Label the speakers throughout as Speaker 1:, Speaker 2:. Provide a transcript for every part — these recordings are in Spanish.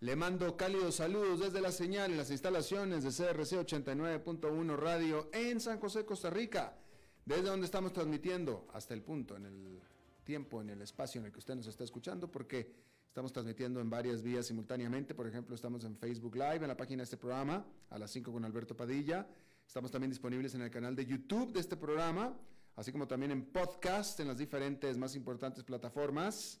Speaker 1: le mando cálidos saludos desde la señal en las instalaciones de CRC 89.1 Radio en San José, Costa Rica, desde donde estamos transmitiendo hasta el punto, en el tiempo, en el espacio en el que usted nos está escuchando, porque estamos transmitiendo en varias vías simultáneamente. Por ejemplo, estamos en Facebook Live, en la página de este programa, a las 5 con Alberto Padilla. Estamos también disponibles en el canal de YouTube de este programa, así como también en podcast en las diferentes más importantes plataformas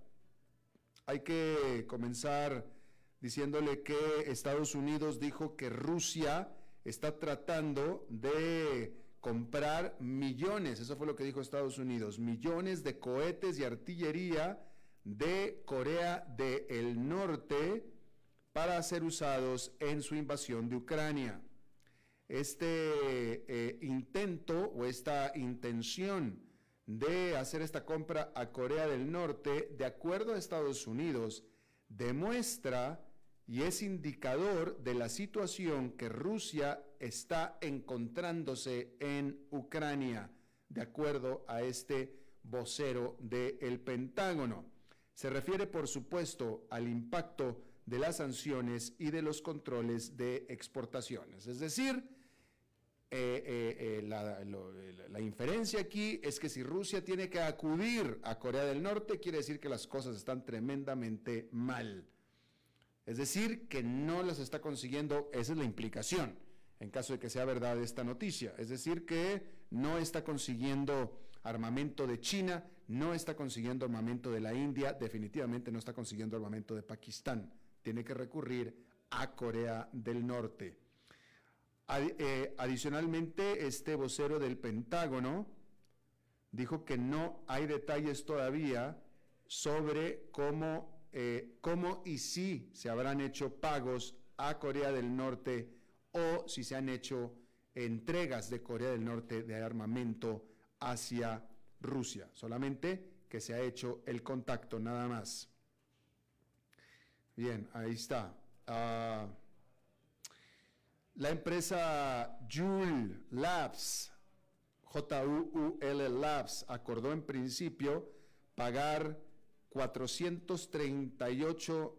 Speaker 1: Hay que comenzar diciéndole que Estados Unidos dijo que Rusia está tratando de comprar millones, eso fue lo que dijo Estados Unidos, millones de cohetes y artillería de Corea del Norte para ser usados en su invasión de Ucrania. Este eh, intento o esta intención de hacer esta compra a Corea del Norte, de acuerdo a Estados Unidos, demuestra y es indicador de la situación que Rusia está encontrándose en Ucrania, de acuerdo a este vocero del Pentágono. Se refiere, por supuesto, al impacto de las sanciones y de los controles de exportaciones. Es decir, eh, eh, eh, la, inferencia aquí es que si Rusia tiene que acudir a Corea del Norte, quiere decir que las cosas están tremendamente mal. Es decir, que no las está consiguiendo, esa es la implicación, en caso de que sea verdad esta noticia. Es decir, que no está consiguiendo armamento de China, no está consiguiendo armamento de la India, definitivamente no está consiguiendo armamento de Pakistán. Tiene que recurrir a Corea del Norte. Eh, adicionalmente, este vocero del Pentágono dijo que no hay detalles todavía sobre cómo, eh, cómo y si se habrán hecho pagos a Corea del Norte o si se han hecho entregas de Corea del Norte de armamento hacia Rusia. Solamente que se ha hecho el contacto, nada más. Bien, ahí está. Ah, la empresa Joule Labs, J-U-U-L Labs, acordó en principio pagar 438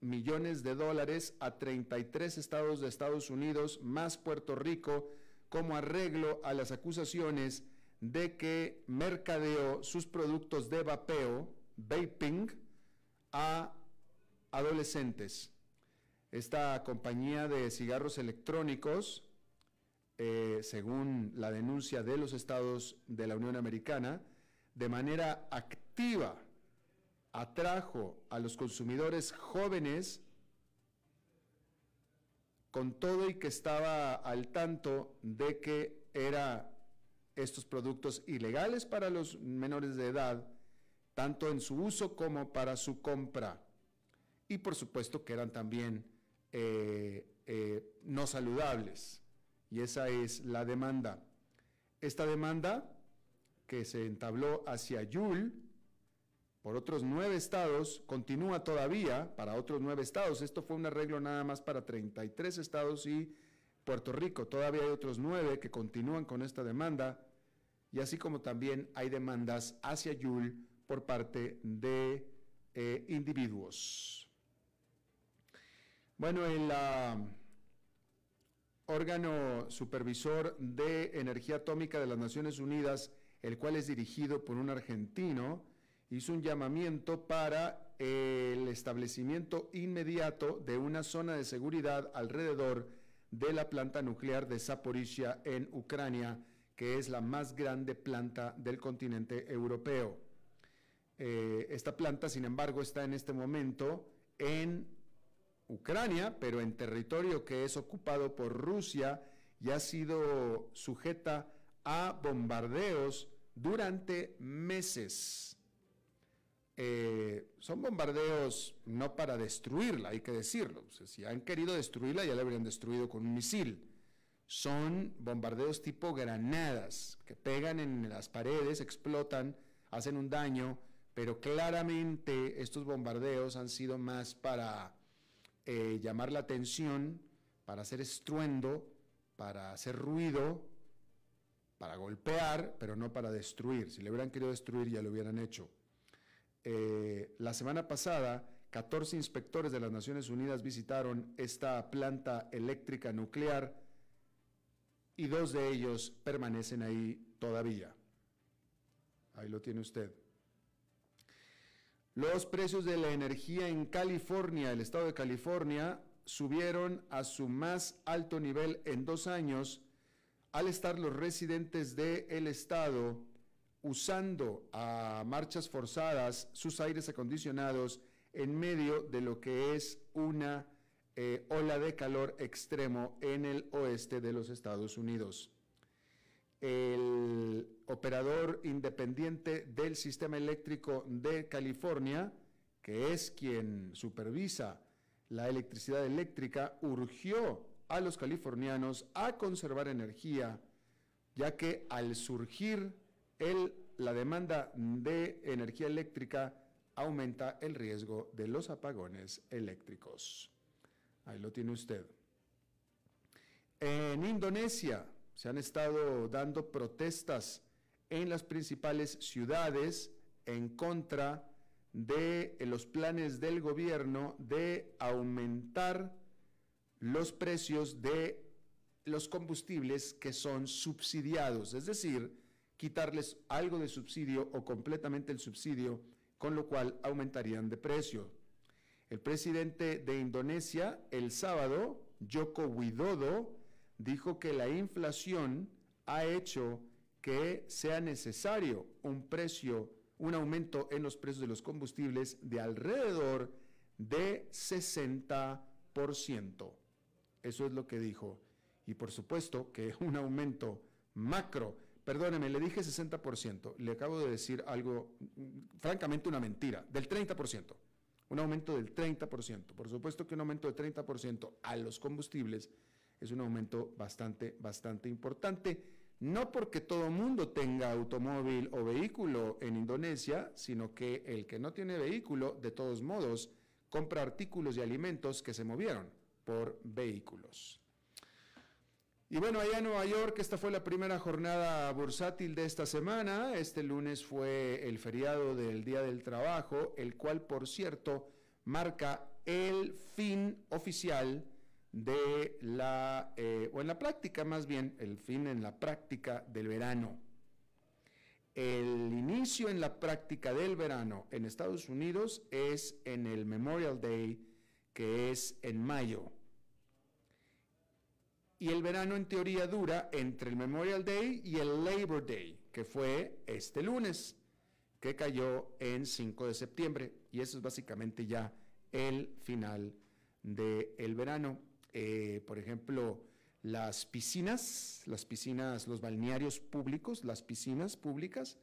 Speaker 1: millones de dólares a 33 estados de Estados Unidos, más Puerto Rico, como arreglo a las acusaciones de que mercadeó sus productos de vapeo, vaping, a adolescentes. Esta compañía de cigarros electrónicos, eh, según la denuncia de los estados de la Unión Americana, de manera activa atrajo a los consumidores jóvenes con todo y que estaba al tanto de que eran estos productos ilegales para los menores de edad, tanto en su uso como para su compra. Y por supuesto que eran también eh, eh, no saludables. Y esa es la demanda. Esta demanda que se entabló hacia Yul por otros nueve estados continúa todavía para otros nueve estados. Esto fue un arreglo nada más para 33 estados y Puerto Rico. Todavía hay otros nueve que continúan con esta demanda y así como también hay demandas hacia Yul por parte de eh, individuos. Bueno, el ah, órgano supervisor de energía atómica de las Naciones Unidas, el cual es dirigido por un argentino, hizo un llamamiento para el establecimiento inmediato de una zona de seguridad alrededor de la planta nuclear de Zaporizhia en Ucrania, que es la más grande planta del continente europeo. Eh, esta planta, sin embargo, está en este momento en Ucrania, pero en territorio que es ocupado por Rusia y ha sido sujeta a bombardeos durante meses. Eh, son bombardeos no para destruirla, hay que decirlo. si han querido destruirla, ya la habrían destruido con un misil. Son bombardeos tipo granadas que pegan en las paredes, explotan, hacen un daño, pero claramente estos bombardeos han sido más para eh, llamar la atención, para hacer estruendo, para hacer ruido, para golpear, pero no para destruir. Si le hubieran querido destruir, ya lo hubieran hecho. Eh, la semana pasada, 14 inspectores de las Naciones Unidas visitaron esta planta eléctrica nuclear y dos de ellos permanecen ahí todavía. Ahí lo tiene usted. Los precios de la energía en California, el estado de California, subieron a su más alto nivel en dos años al estar los residentes del estado usando a marchas forzadas sus aires acondicionados en medio de lo que es una eh, ola de calor extremo en el oeste de los Estados Unidos. El operador independiente del sistema eléctrico de California, que es quien supervisa la electricidad eléctrica, urgió a los californianos a conservar energía, ya que al surgir la demanda de energía eléctrica aumenta el riesgo de los apagones eléctricos. Ahí lo tiene usted. En Indonesia se han estado dando protestas en las principales ciudades en contra de los planes del gobierno de aumentar los precios de los combustibles que son subsidiados, es decir, quitarles algo de subsidio o completamente el subsidio, con lo cual aumentarían de precio. El presidente de Indonesia el sábado, Joko Widodo, dijo que la inflación ha hecho que sea necesario un precio, un aumento en los precios de los combustibles de alrededor de 60%. Eso es lo que dijo. Y por supuesto que un aumento macro Perdóneme, le dije 60%, le acabo de decir algo, francamente una mentira, del 30%, un aumento del 30%. Por supuesto que un aumento del 30% a los combustibles es un aumento bastante, bastante importante, no porque todo mundo tenga automóvil o vehículo en Indonesia, sino que el que no tiene vehículo, de todos modos, compra artículos y alimentos que se movieron por vehículos. Y bueno, allá en Nueva York, esta fue la primera jornada bursátil de esta semana. Este lunes fue el feriado del Día del Trabajo, el cual, por cierto, marca el fin oficial de la, eh, o en la práctica más bien, el fin en la práctica del verano. El inicio en la práctica del verano en Estados Unidos es en el Memorial Day, que es en mayo y el verano en teoría dura entre el Memorial Day y el Labor Day, que fue este lunes, que cayó en 5 de septiembre. Y eso es básicamente ya el final del verano. Eh, por ejemplo, las piscinas, las piscinas, los balnearios públicos, las piscinas públicas.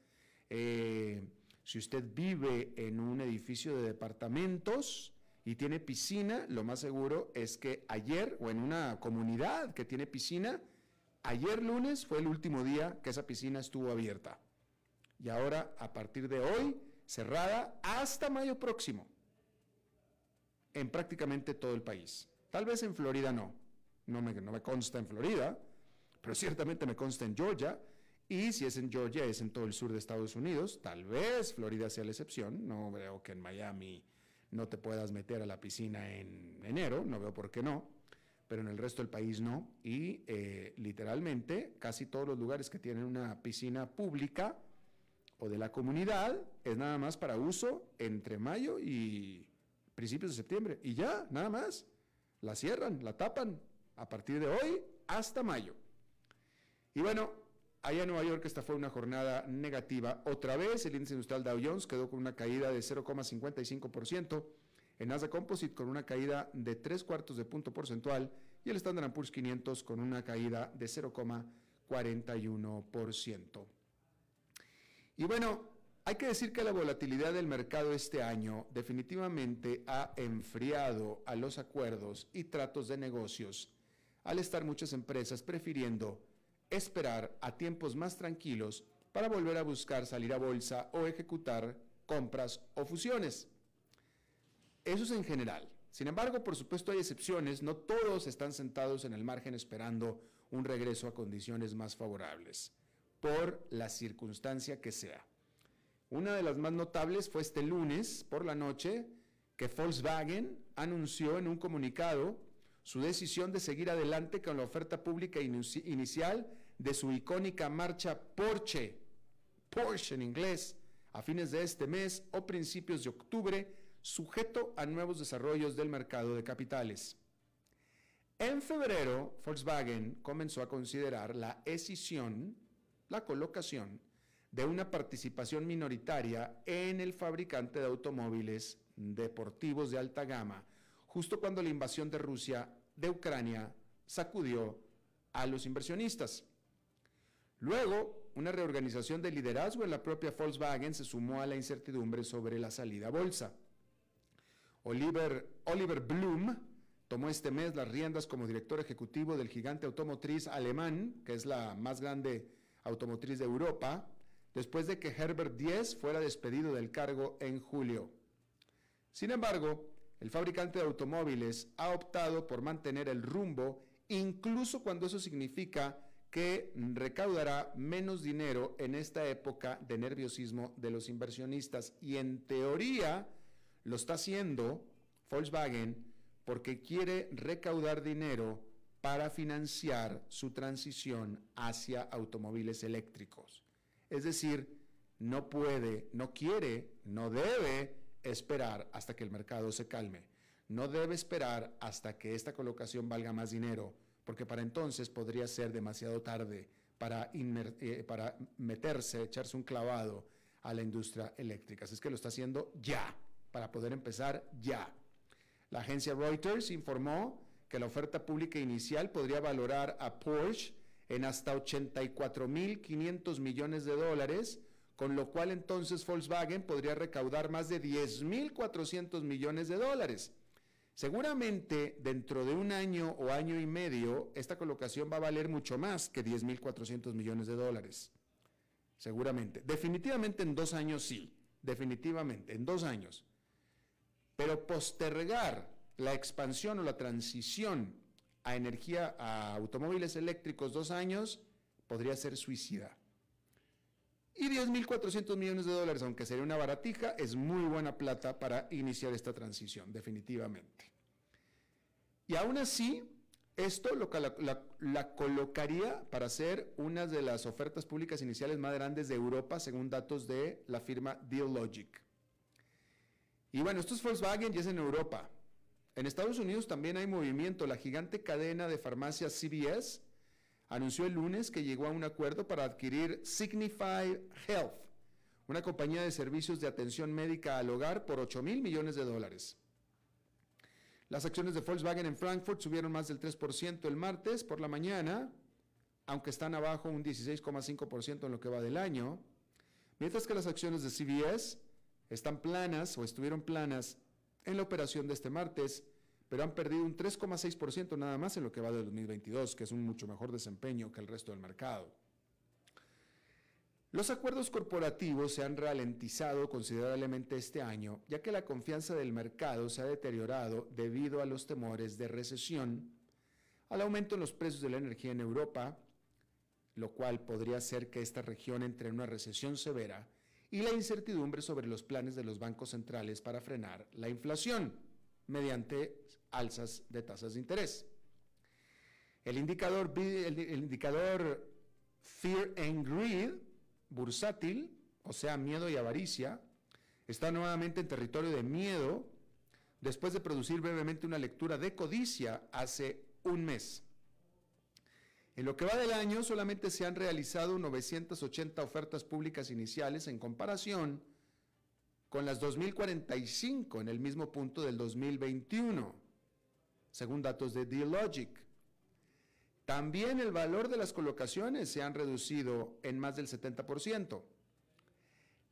Speaker 1: Eh, si usted vive en un edificio de departamentos, y tiene piscina, lo más seguro es que ayer o en una comunidad que tiene piscina, ayer lunes fue el último día que esa piscina estuvo abierta. Y ahora, a partir de hoy, cerrada hasta mayo próximo, en prácticamente todo el país. Tal vez en Florida no, no me, consta en Florida, pero ciertamente me consta en Georgia, y si es en Georgia es en todo el sur de Estados Unidos, tal vez Florida sea la excepción, no veo que en Miami no te puedas meter a la piscina en enero, no veo por qué no, pero en el resto del país no. Y eh, literalmente casi todos los lugares que tienen una piscina pública o de la comunidad es nada más para uso entre mayo y principios de septiembre. Y ya, nada más. La cierran, la tapan a partir de hoy hasta mayo. Y bueno, Allá en Nueva York esta fue una jornada negativa. Otra vez el índice industrial Dow Jones quedó con una caída de 0,55%, el Nasdaq Composite con una caída de 3 cuartos de punto porcentual y el Standard Poor's 500 con una caída de 0,41%. Y bueno, hay que decir que la volatilidad del mercado este año definitivamente ha enfriado a los acuerdos y tratos de negocios, al estar muchas empresas prefiriendo esperar a tiempos más tranquilos para volver a buscar salir a bolsa o ejecutar compras o fusiones. Eso es en general. Sin embargo, por supuesto hay excepciones, no todos están sentados en el margen esperando un regreso a condiciones más favorables, por la circunstancia que sea. Una de las más notables fue este lunes por la noche que Volkswagen anunció en un comunicado su decisión de seguir adelante con la oferta pública inicial de su icónica marcha Porsche, Porsche en inglés, a fines de este mes o principios de octubre, sujeto a nuevos desarrollos del mercado de capitales. En febrero, Volkswagen comenzó a considerar la escisión, la colocación de una participación minoritaria en el fabricante de automóviles deportivos de alta gama, justo cuando la invasión de Rusia de Ucrania sacudió a los inversionistas. Luego, una reorganización de liderazgo en la propia Volkswagen se sumó a la incertidumbre sobre la salida a bolsa. Oliver, Oliver Bloom tomó este mes las riendas como director ejecutivo del gigante automotriz alemán, que es la más grande automotriz de Europa, después de que Herbert Diess fuera despedido del cargo en julio. Sin embargo, el fabricante de automóviles ha optado por mantener el rumbo, incluso cuando eso significa que recaudará menos dinero en esta época de nerviosismo de los inversionistas. Y en teoría lo está haciendo Volkswagen porque quiere recaudar dinero para financiar su transición hacia automóviles eléctricos. Es decir, no puede, no quiere, no debe esperar hasta que el mercado se calme. No debe esperar hasta que esta colocación valga más dinero, porque para entonces podría ser demasiado tarde para, eh, meterse, echarse un clavado a la industria eléctrica. Es que lo está haciendo ya, para poder empezar ya. La agencia Reuters informó que la oferta pública inicial podría valorar a Porsche en hasta 84.500 millones de dólares, con lo cual entonces Volkswagen podría recaudar más de 10.400 millones de dólares. Seguramente dentro de un año o año y medio, esta colocación va a valer mucho más que 10.400 millones de dólares. Seguramente. Definitivamente en dos años sí. Definitivamente, en dos años. Pero postergar la expansión o la transición a energía, a automóviles eléctricos dos años, podría ser suicida. Y 10.400 millones de dólares, aunque sería una baratija, es muy buena plata para iniciar esta transición, definitivamente. Y aún así, esto lo, la, la, colocaría para ser una de las ofertas públicas iniciales más grandes de Europa, según datos de la firma Dealogic. Y bueno, esto es Volkswagen y es en Europa. En Estados Unidos también hay movimiento. La gigante cadena de farmacias CVS anunció el lunes que llegó a un acuerdo para adquirir Signify Health, una compañía de servicios de atención médica al hogar por 8 mil millones de dólares. Las acciones de Volkswagen en Frankfurt subieron más del 3% el martes por la mañana, aunque están abajo un 16,5% en lo que va del año, mientras que las acciones de CVS están planas o estuvieron planas en la operación de este martes, pero han perdido un 3,6% nada más en lo que va de 2022, que es un mucho mejor desempeño que el resto del mercado. Los acuerdos corporativos se han ralentizado considerablemente este año, ya que la confianza del mercado se ha deteriorado debido a los temores de recesión, al aumento en los precios de la energía en Europa, lo cual podría hacer que esta región entre en una recesión severa, y la incertidumbre sobre los planes de los bancos centrales para frenar la inflación mediante alzas de tasas de interés. El indicador, el indicador Fear and Greed bursátil, o sea, miedo y avaricia, está nuevamente en territorio de miedo después de producir brevemente una lectura de codicia hace un mes. En lo que va del año solamente se han realizado 980 ofertas públicas iniciales en comparación con las 2.045 en el mismo punto del 2021, según datos de Dealogic. También el valor de las colocaciones se han reducido en más del 70%.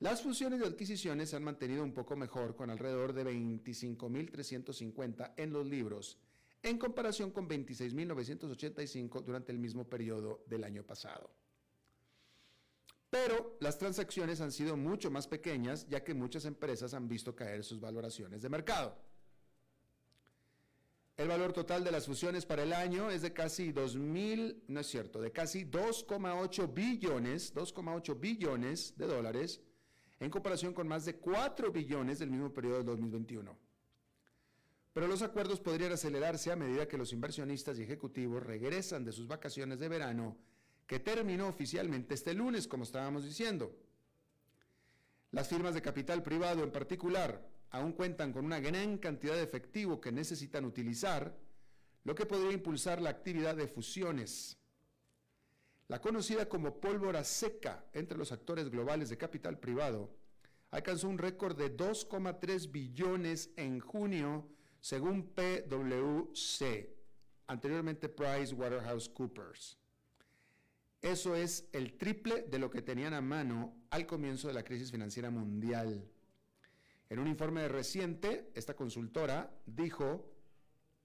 Speaker 1: Las fusiones y adquisiciones se han mantenido un poco mejor con alrededor de 25.350 en los libros, en comparación con 26.985 durante el mismo periodo del año pasado. Pero las transacciones han sido mucho más pequeñas ya que muchas empresas han visto caer sus valoraciones de mercado. El valor total de las fusiones para el año es de casi 2.000, no es cierto, de casi 2,8 billones, 2,8 billones de dólares, en comparación con más de 4 billones del mismo periodo de 2021. Pero los acuerdos podrían acelerarse a medida que los inversionistas y ejecutivos regresan de sus vacaciones de verano, que terminó oficialmente este lunes, como estábamos diciendo. Las firmas de capital privado en particular, aún cuentan con una gran cantidad de efectivo que necesitan utilizar, lo que podría impulsar la actividad de fusiones. La conocida como pólvora seca entre los actores globales de capital privado alcanzó un récord de 2,3 billones en junio, según PwC, anteriormente PricewaterhouseCoopers. Eso es el triple de lo que tenían a mano al comienzo de la crisis financiera mundial. En un informe reciente, esta consultora dijo,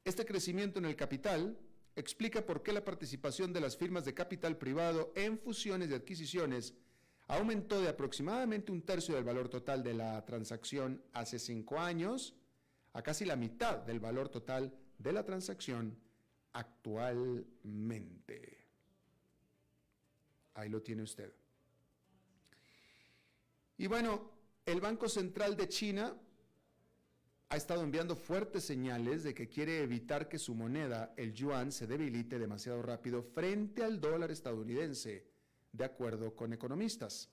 Speaker 1: este crecimiento en el capital explica por qué la participación de las firmas de capital privado en fusiones y adquisiciones aumentó de aproximadamente un tercio del valor total de la transacción hace cinco años a casi la mitad del valor total de la transacción actualmente. Ahí lo tiene usted. Y bueno, el Banco Central de China ha estado enviando fuertes señales de que quiere evitar que su moneda, el yuan, se debilite demasiado rápido frente al dólar estadounidense, de acuerdo con economistas.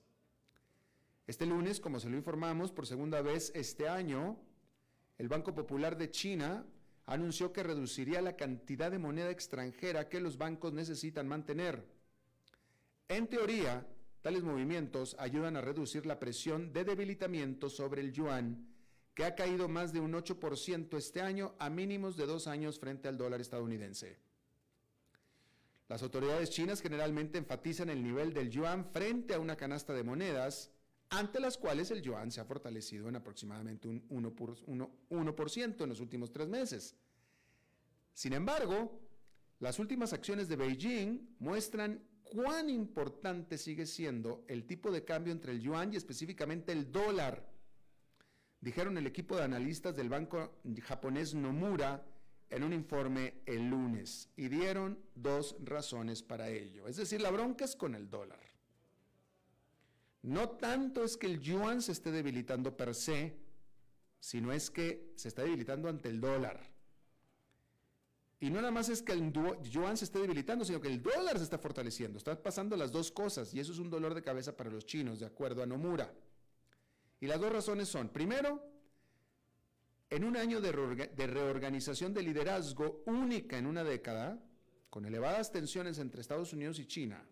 Speaker 1: Este lunes, como se lo informamos por segunda vez este año, el Banco Popular de China anunció que reduciría la cantidad de moneda extranjera que los bancos necesitan mantener. En teoría, Tales movimientos ayudan a reducir la presión de debilitamiento sobre el yuan, que ha caído más de un 8% este año a mínimos de dos años frente al dólar estadounidense. Las autoridades chinas generalmente enfatizan el nivel del yuan frente a una canasta de monedas, ante las cuales el yuan se ha fortalecido en aproximadamente un 1%, en los últimos tres meses. Sin embargo, las últimas acciones de Beijing muestran cuán importante sigue siendo el tipo de cambio entre el yuan y específicamente el dólar, dijeron el equipo de analistas del banco japonés Nomura en un informe el lunes y dieron dos razones para ello. Es decir, la bronca es con el dólar. No tanto es que el yuan se esté debilitando per se, sino es que se está debilitando ante el dólar. Y no nada más es que el yuan se esté debilitando, sino que el dólar se está fortaleciendo. Están pasando las dos cosas y eso es un dolor de cabeza para los chinos, de acuerdo a Nomura. Y las dos razones son, primero, en un año de, reorganización de liderazgo única en una década, con elevadas tensiones entre Estados Unidos y China,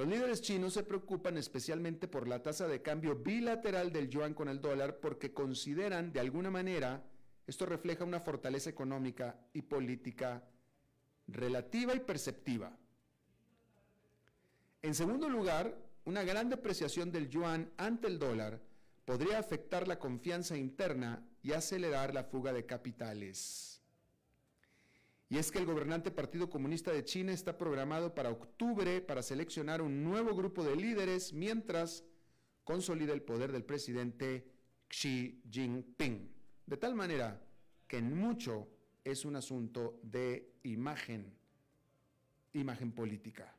Speaker 1: los líderes chinos se preocupan especialmente por la tasa de cambio bilateral del yuan con el dólar porque consideran de alguna manera esto refleja una fortaleza económica y política relativa y perceptiva. En segundo lugar, una gran depreciación del yuan ante el dólar podría afectar la confianza interna y acelerar la fuga de capitales. Y es que el gobernante Partido Comunista de China está programado para octubre para seleccionar un nuevo grupo de líderes mientras consolida el poder del presidente Xi Jinping. De tal manera que en mucho es un asunto de imagen, imagen política,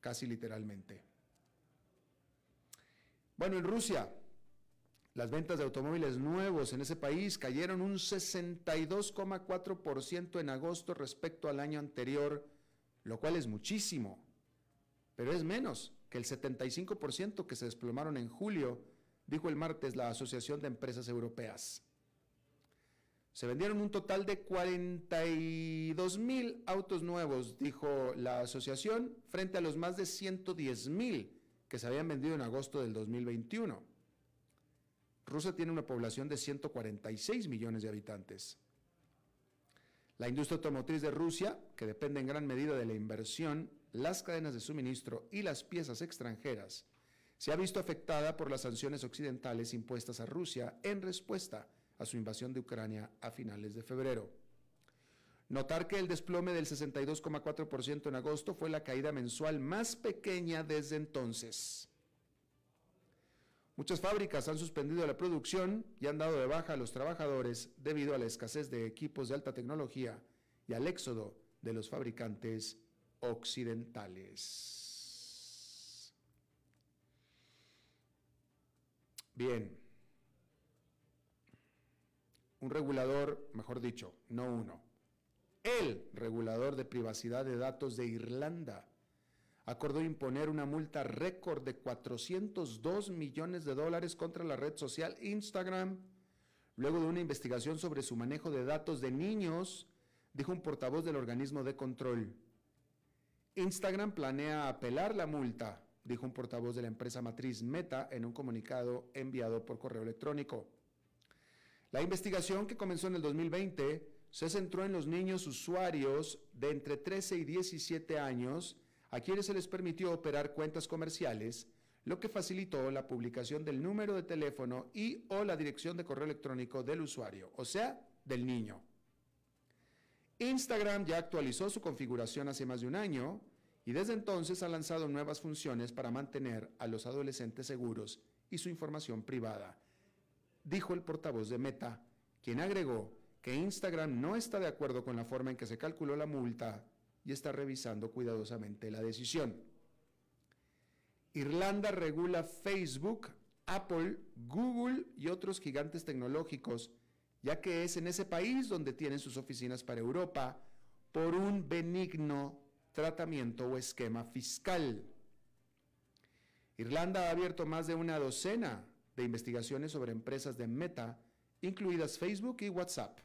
Speaker 1: casi literalmente. Bueno, en Rusia, las ventas de automóviles nuevos en ese país cayeron un 62,4% en agosto respecto al año anterior, lo cual es muchísimo, pero es menos que el 75% que se desplomaron en julio, dijo el martes la Asociación de Empresas Europeas. Se vendieron un total de 42 mil autos nuevos, dijo la asociación, frente a los más de 110 mil que se habían vendido en agosto del 2021. Rusia tiene una población de 146 millones de habitantes. La industria automotriz de Rusia, que depende en gran medida de la inversión, las cadenas de suministro y las piezas extranjeras, se ha visto afectada por las sanciones occidentales impuestas a Rusia en respuesta a su invasión de Ucrania a finales de febrero. Notar que el desplome del 62,4% en agosto fue la caída mensual más pequeña desde entonces. Muchas fábricas han suspendido la producción y han dado de baja a los trabajadores debido a la escasez de equipos de alta tecnología y al éxodo de los fabricantes occidentales. Bien. Un regulador, mejor dicho, no uno, el regulador de privacidad de datos de Irlanda acordó imponer una multa récord de 402 millones de dólares contra la red social Instagram, luego de una investigación sobre su manejo de datos de niños, dijo un portavoz del organismo de control. Instagram planea apelar la multa, dijo un portavoz de la empresa matriz Meta en un comunicado enviado por correo electrónico. La investigación que comenzó en el 2020 se centró en los niños usuarios de entre 13 y 17 años a quienes se les permitió operar cuentas comerciales, lo que facilitó la publicación del número de teléfono y o la dirección de correo electrónico del usuario, o sea, del niño. Instagram ya actualizó su configuración hace más de un año y desde entonces ha lanzado nuevas funciones para mantener a los adolescentes seguros y su información privada, dijo el portavoz de Meta, quien agregó que Instagram no está de acuerdo con la forma en que se calculó la multa y está revisando cuidadosamente la decisión. Irlanda regula Facebook, Apple, Google y otros gigantes tecnológicos, ya que es en ese país donde tienen sus oficinas para Europa por un benigno tratamiento o esquema fiscal. Irlanda ha abierto más de una docena de investigaciones sobre empresas de Meta, incluidas Facebook y WhatsApp.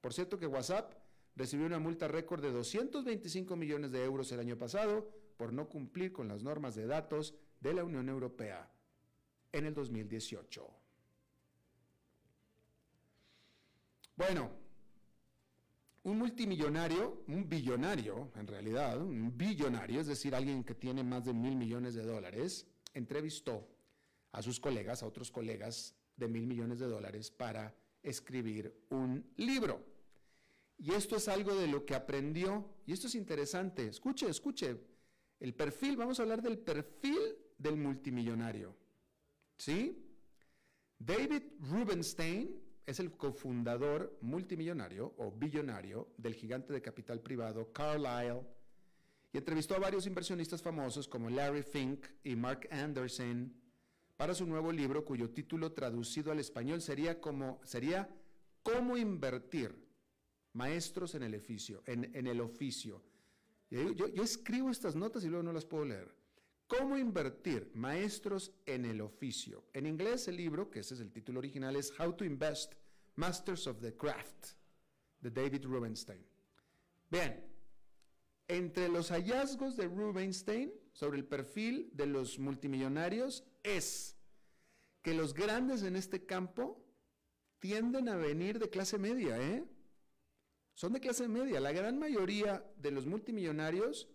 Speaker 1: Por cierto que WhatsApp recibió una multa récord de 225 millones de euros el año pasado por no cumplir con las normas de datos de la Unión Europea en el 2018. Bueno, un multimillonario, un billonario en realidad, un billonario, es decir, alguien que tiene más de mil millones de dólares, entrevistó a sus colegas, a otros colegas de mil millones de dólares para escribir un libro. Y esto es algo de lo que aprendió, y esto es interesante. Escuche, escuche, el perfil, vamos a hablar del perfil del multimillonario. ¿Sí? David Rubenstein es el cofundador multimillonario o billonario del gigante de capital privado Carlyle y entrevistó a varios inversionistas famosos como Larry Fink y Mark Anderson para su nuevo libro cuyo título traducido al español sería como sería Cómo invertir maestros en el oficio, en, el oficio. Yo, escribo estas notas y luego no las puedo leer. ¿Cómo invertir? Maestros en el oficio. En inglés el libro, que ese es el título original, es How to Invest, Masters of the Craft, de David Rubenstein. Bien, entre los hallazgos de Rubenstein sobre el perfil de los multimillonarios es que los grandes en este campo tienden a venir de clase media, ¿eh? Son de clase media. La gran mayoría de los multimillonarios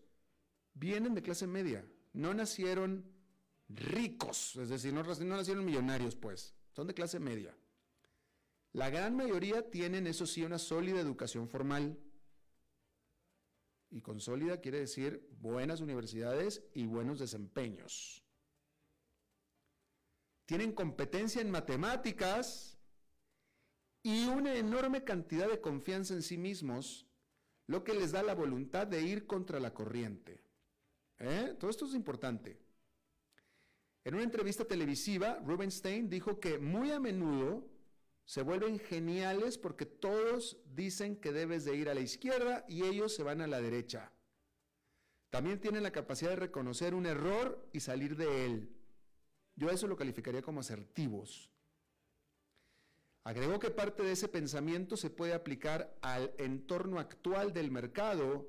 Speaker 1: vienen de clase media. No nacieron ricos, es decir, no, nacieron millonarios, pues. Son de clase media. La gran mayoría tienen, eso sí, una sólida educación formal. Y con sólida quiere decir buenas universidades y buenos desempeños. Tienen competencia en matemáticas y una enorme cantidad de confianza en sí mismos, lo que les da la voluntad de ir contra la corriente. ¿Eh? Todo esto es importante. En una entrevista televisiva, Rubenstein dijo que muy a menudo se vuelven geniales porque todos dicen que debes de ir a la izquierda y ellos se van a la derecha. También tienen la capacidad de reconocer un error y salir de él. Yo eso lo calificaría como asertivos. Agregó que parte de ese pensamiento se puede aplicar al entorno actual del mercado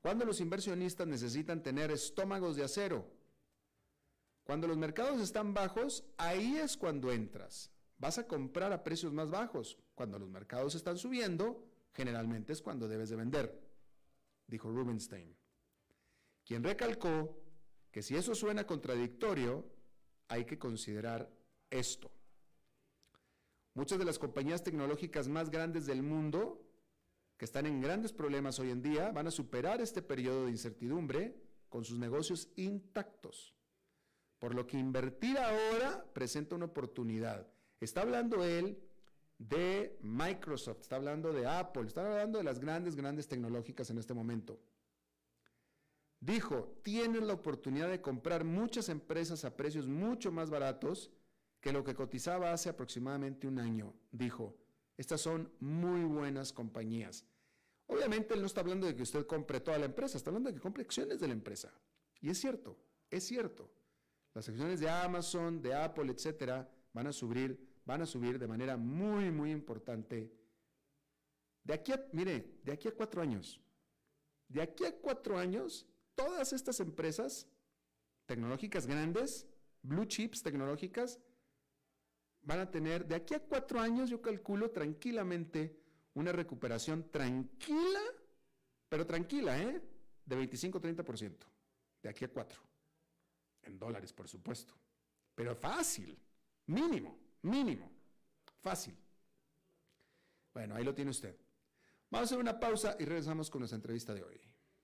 Speaker 1: cuando los inversionistas necesitan tener estómagos de acero. Cuando los mercados están bajos, ahí es cuando entras. Vas a comprar a precios más bajos. Cuando los mercados están subiendo, generalmente es cuando debes de vender, dijo Rubenstein, quien recalcó que si eso suena contradictorio, hay que considerar esto. Muchas de las compañías tecnológicas más grandes del mundo, que están en grandes problemas hoy en día, van a superar este periodo de incertidumbre con sus negocios intactos. Por lo que invertir ahora presenta una oportunidad. Está hablando él de Microsoft, está hablando de Apple, está hablando de las grandes, grandes tecnológicas en este momento. Dijo, tienen la oportunidad de comprar muchas empresas a precios mucho más baratos que lo que cotizaba hace aproximadamente un año. Dijo, estas son muy buenas compañías. Obviamente él no está hablando de que usted compre toda la empresa, está hablando de que compre acciones de la empresa. Y es cierto, es cierto. Las acciones de Amazon, de Apple, etcétera, van a subir, van a subir de manera muy, muy importante. De aquí a, mire, de aquí a cuatro años, de aquí a cuatro años, todas estas empresas tecnológicas grandes, blue chips tecnológicas, van a tener de aquí a cuatro años, yo calculo tranquilamente, una recuperación tranquila, pero tranquila, ¿eh? De 25-30%, de aquí a cuatro. En dólares, por supuesto. Pero fácil, mínimo, mínimo, fácil. Bueno, ahí lo tiene usted. Vamos a hacer una pausa y regresamos con nuestra entrevista de hoy.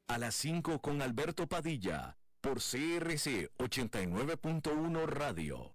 Speaker 2: A las 5 con Alberto Padilla, por CRC 89.1 Radio.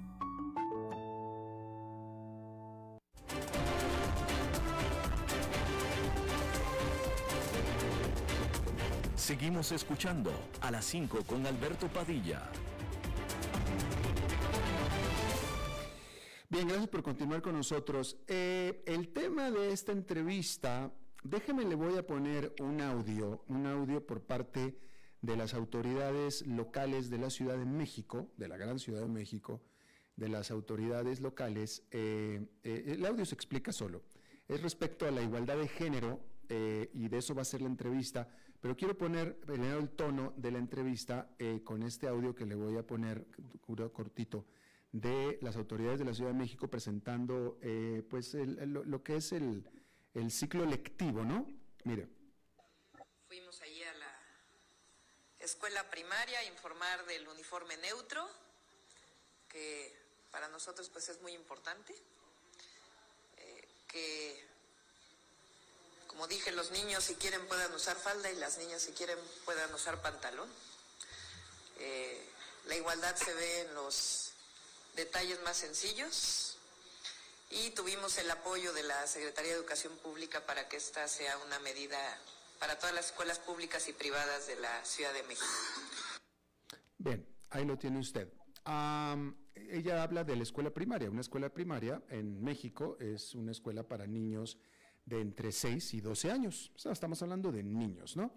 Speaker 2: Seguimos escuchando a las 5 con Alberto Padilla.
Speaker 1: Bien, gracias por continuar con nosotros. Eh, el tema de esta entrevista, déjeme le voy a poner un audio, un audio por parte de las autoridades locales de la Ciudad de México, de la gran Ciudad de México, de las autoridades locales. Eh, eh, el audio se explica solo. Es respecto a la igualdad de género y de eso va a ser la entrevista, pero quiero poner primero el tono de la entrevista eh, con este audio que le voy a poner cortito de las autoridades de la Ciudad de México presentando eh, pues lo, que es el, el ciclo lectivo, ¿no? Mire.
Speaker 3: Fuimos allí a la escuela primaria a informar del uniforme neutro, que para nosotros pues es muy importante. Eh, que, como dije, los niños si quieren puedan usar falda y las niñas si quieren puedan usar pantalón. Eh, la igualdad se ve en los detalles más sencillos y tuvimos el apoyo de la Secretaría de Educación Pública para que esta sea una medida para todas las escuelas públicas y privadas de la Ciudad de México.
Speaker 1: Bien, ahí lo tiene usted. ella habla de la escuela primaria. Una escuela primaria en México es una escuela para niños de entre 6 y 12 años. estamos hablando de niños, ¿no?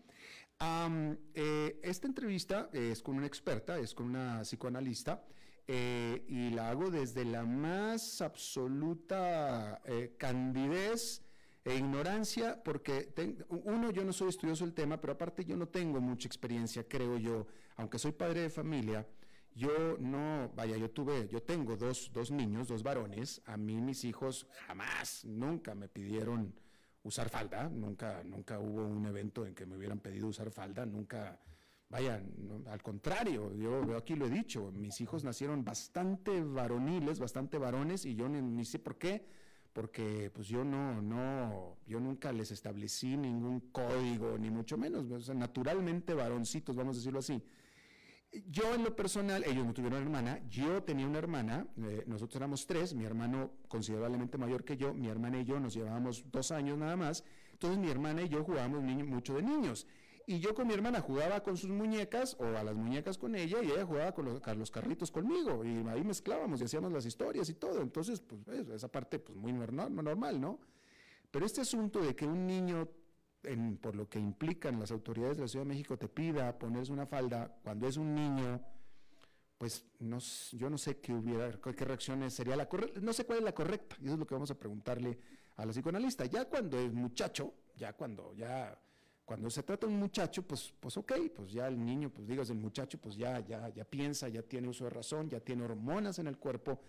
Speaker 1: Eh, esta entrevista es con una experta, es con una psicoanalista, eh, y la hago desde la más absoluta eh, candidez e ignorancia, porque uno, yo no soy estudioso del tema, pero aparte yo no tengo mucha experiencia, creo yo, aunque soy padre de familia, yo no, vaya, yo tuve, yo tengo dos, dos niños, dos varones, a mí mis hijos jamás, nunca me pidieron usar falda, nunca, nunca hubo un evento en que me hubieran pedido usar falda, nunca, vaya, al contrario, yo, aquí lo he dicho, mis hijos nacieron bastante varoniles, bastante varones, y yo ni sé por qué, porque pues yo no, no, yo nunca les establecí ningún código, ni mucho menos, naturalmente varoncitos, vamos a decirlo así. Yo en lo personal, ellos no tuvieron hermana, yo tenía una hermana, eh, nosotros éramos tres, mi hermano considerablemente mayor que yo, mi hermana y yo nos llevábamos dos años nada más, entonces mi hermana y yo jugábamos mucho de niños. Y yo con mi hermana jugaba con sus muñecas o a las muñecas con ella y ella jugaba con los, carritos conmigo y ahí mezclábamos y hacíamos las historias y todo. Entonces, pues esa parte pues muy normal, ¿no? Pero este asunto de que un niño, por lo que implican las autoridades de la Ciudad de México, te pida ponerse una falda cuando es un niño, pues no, yo no sé qué hubiera, qué reacciones sería la correcta, no sé cuál es la correcta, y eso es lo que vamos a preguntarle a la psicoanalista. Ya cuando es muchacho, ya cuando ya cuando se trata de un muchacho, pues, pues ok, pues ya el niño, pues digas, el muchacho, pues ya, ya, ya piensa, ya tiene uso de razón, ya tiene hormonas en el cuerpo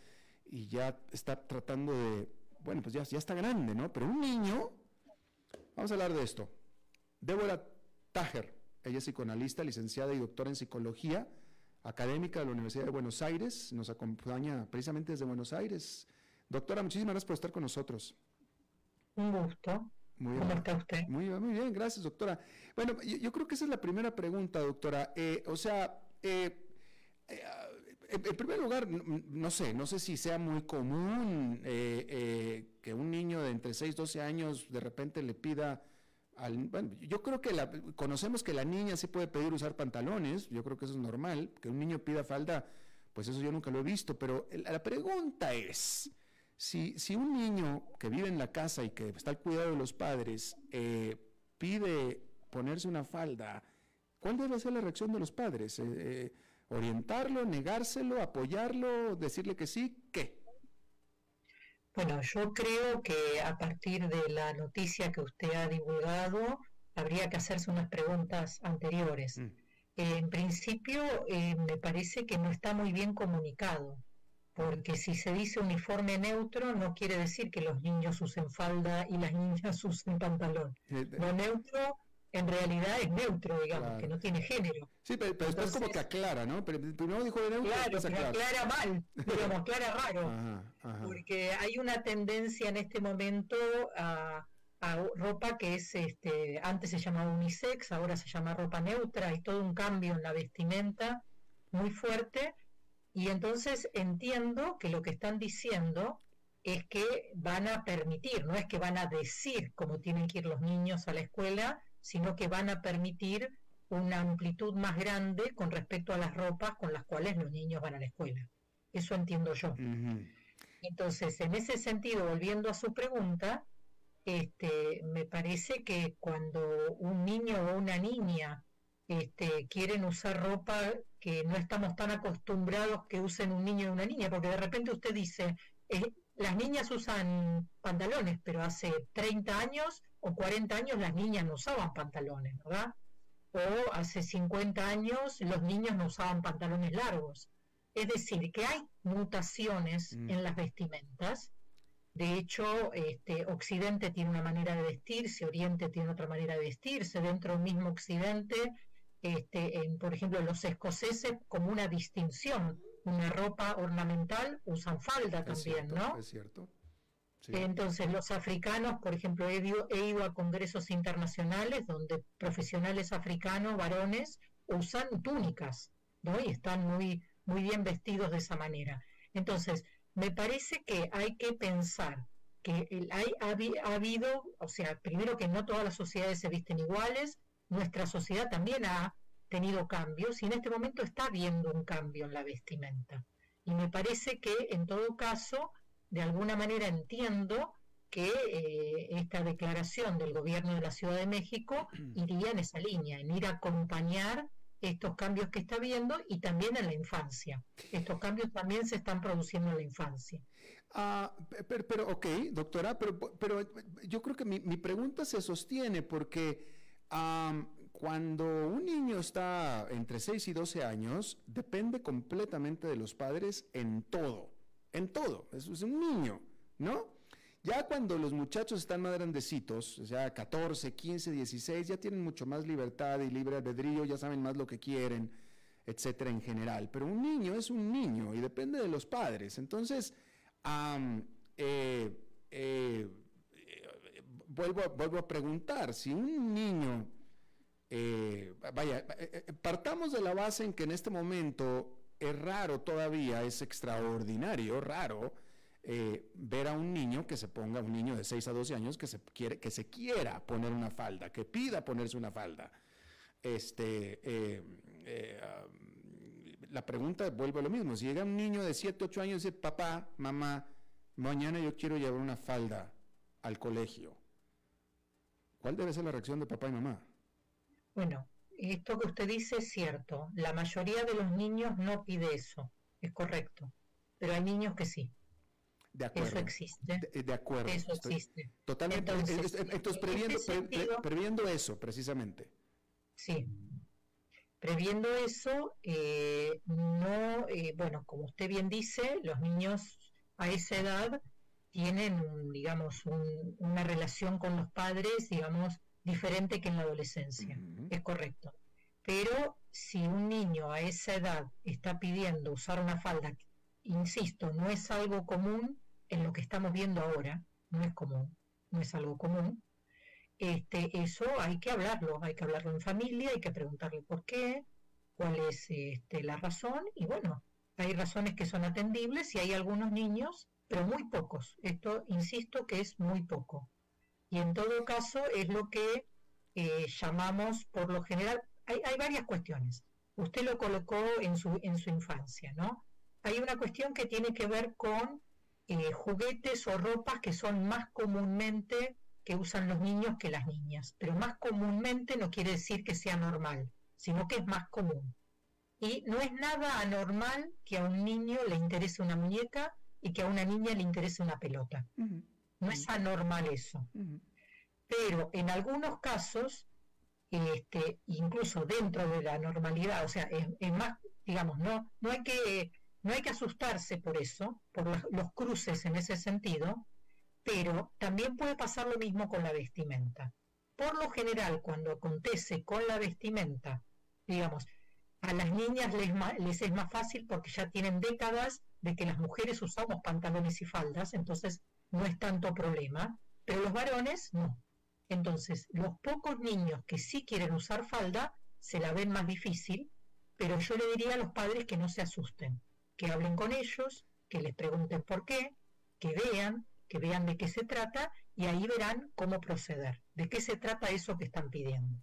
Speaker 1: y ya está tratando de, bueno, pues ya, ya está grande, ¿no? Pero un niño, vamos a hablar de esto. Débora Tajer, ella es psicoanalista, licenciada y doctora en psicología, académica de la Universidad de Buenos Aires, nos acompaña precisamente desde Buenos Aires. Doctora, muchísimas gracias por estar con nosotros.
Speaker 4: Un gusto.
Speaker 1: Muy ¿Cómo está usted? Muy, muy bien, gracias, doctora. Bueno, yo, creo que esa es la primera pregunta, doctora. Eh, o sea, eh, eh, en primer lugar, no, sé, no sé si sea muy común que un niño de entre 6 y 12 años de repente le pida al, bueno, yo creo que la, conocemos que la niña sí puede pedir usar pantalones, yo creo que eso es normal, que un niño pida falda, pues eso yo nunca lo he visto, pero la pregunta es, si, si un niño que vive en la casa y que está al cuidado de los padres eh, pide ponerse una falda, ¿cuál debe ser la reacción de los padres? Eh, eh, ¿Orientarlo, negárselo, apoyarlo, decirle que sí?
Speaker 4: Bueno, yo creo que a partir de la noticia que usted ha divulgado, habría que hacerse unas preguntas anteriores. Mm. en principio, me parece que no está muy bien comunicado porque si se dice uniforme neutro no quiere decir que los niños usen falda y las niñas usen pantalón. Eh, Lo neutro en realidad es neutro, digamos, que no tiene género.
Speaker 1: Sí, pero, después como que aclara, ¿no? Pero primero dijo de neutro.
Speaker 4: Claro, pero aclara mal, digamos, aclara raro. Porque hay una tendencia en este momento a, a, ropa que es, este, antes se llamaba unisex, ahora se llama ropa neutra, hay todo un cambio en la vestimenta muy fuerte y entonces entiendo que lo que están diciendo es que van a permitir, no es que van a decir cómo tienen que ir los niños a la escuela, sino que van a permitir una amplitud más grande con respecto a las ropas con las cuales los niños van a la escuela. Eso entiendo yo. Entonces, en ese sentido, volviendo a su pregunta, este, me parece que cuando un niño o una niña este, quieren usar ropa que no estamos tan acostumbrados que usen un niño y una niña, porque de repente usted dice, eh, las niñas usan pantalones, pero hace 30 años o 40 años las niñas no usaban pantalones, ¿verdad? O hace 50 años los niños no usaban pantalones largos. Es decir, que hay mutaciones mm. en las vestimentas. De hecho, este, Occidente tiene una manera de vestirse, Oriente tiene otra manera de vestirse. Dentro del mismo Occidente este, en, por ejemplo, los escoceses como una distinción. Una ropa ornamental usan falda también, ¿no?
Speaker 1: Es cierto.
Speaker 4: Entonces, los africanos, por ejemplo, he ido, a congresos internacionales donde profesionales africanos, varones, usan túnicas, ¿no? Y están muy, muy bien vestidos de esa manera. Entonces, me parece que hay que pensar que hay, ha, habido, o sea, primero que no todas las sociedades se visten iguales, nuestra sociedad también ha tenido cambios y en este momento está habiendo un cambio en la vestimenta. Y me parece que en todo caso de alguna manera entiendo que eh, esta declaración del gobierno de la Ciudad de México iría en esa línea, en ir a acompañar estos cambios que está habiendo y también en la infancia. Estos cambios también se están produciendo en la infancia.
Speaker 1: Ah, pero, ok, doctora, pero, pero yo creo que mi, pregunta se sostiene porque cuando un niño está entre 6 y 12 años, depende completamente de los padres en todo en todo, es, un niño, ¿no? Ya cuando los muchachos están más grandecitos, o sea, 14, 15, 16, ya tienen mucho más libertad y libre albedrío, ya saben más lo que quieren, etcétera, en general. Pero un niño es un niño y depende de los padres. Entonces, eh, eh, vuelvo, vuelvo a preguntar, si un niño, eh, vaya, partamos de la base en que en este momento es raro todavía, es extraordinario, raro, eh, ver a un niño que se ponga, un niño de 6 a 12 años que se, quiere, que se quiera poner una falda, que pida ponerse una falda. Este, eh, eh, la pregunta vuelve a lo mismo. Si llega un niño de 7, 8 años y dice, papá, mamá, mañana yo quiero llevar una falda al colegio, ¿cuál debe ser la reacción de papá y mamá?
Speaker 4: Bueno, esto que usted dice es cierto. La mayoría de los niños no pide eso, es correcto. Pero hay niños que sí.
Speaker 1: De acuerdo.
Speaker 4: Eso existe.
Speaker 1: De, acuerdo.
Speaker 4: Eso existe.
Speaker 1: Totalmente. Entonces, previendo, eso, precisamente.
Speaker 4: Sí. Previendo eso, eh, no, eh, bueno, como usted bien dice, los niños a esa edad tienen, digamos, una relación con los padres, digamos, diferente que en la adolescencia, es correcto. Pero si un niño a esa edad está pidiendo usar una falda, insisto, no es algo común en lo que estamos viendo ahora, no es común, no es algo común, este, eso hay que hablarlo, hay que hablarlo en familia, hay que preguntarle por qué, cuál es este, la razón, y bueno, hay razones que son atendibles y hay algunos niños, pero muy pocos, esto insisto que es muy poco, y en todo caso es lo que eh, llamamos, por lo general, hay, varias cuestiones. Usted lo colocó en su, en su infancia, ¿no? Hay una cuestión que tiene que ver con eh, juguetes o ropas que son más comúnmente que usan los niños que las niñas, pero más comúnmente no quiere decir que sea normal, sino que es más común. Y no es nada anormal que a un niño le interese una muñeca y que a una niña le interese una pelota. No es anormal eso. Pero en algunos casos, este, incluso dentro de la normalidad, o sea, es, más, digamos, no, no, hay que, no hay que asustarse por eso, por los, cruces en ese sentido, pero también puede pasar lo mismo con la vestimenta. Por lo general, cuando acontece con la vestimenta, digamos, a las niñas les, les, es más fácil porque ya tienen décadas de que las mujeres usamos pantalones y faldas, entonces no es tanto problema, pero los varones no. Entonces, los pocos niños que sí quieren usar falda, se la ven más difícil, pero yo le diría a los padres que no se asusten, que hablen con ellos, que les pregunten por qué, que vean, que vean de qué se trata y ahí verán cómo proceder, de qué se trata eso que están pidiendo.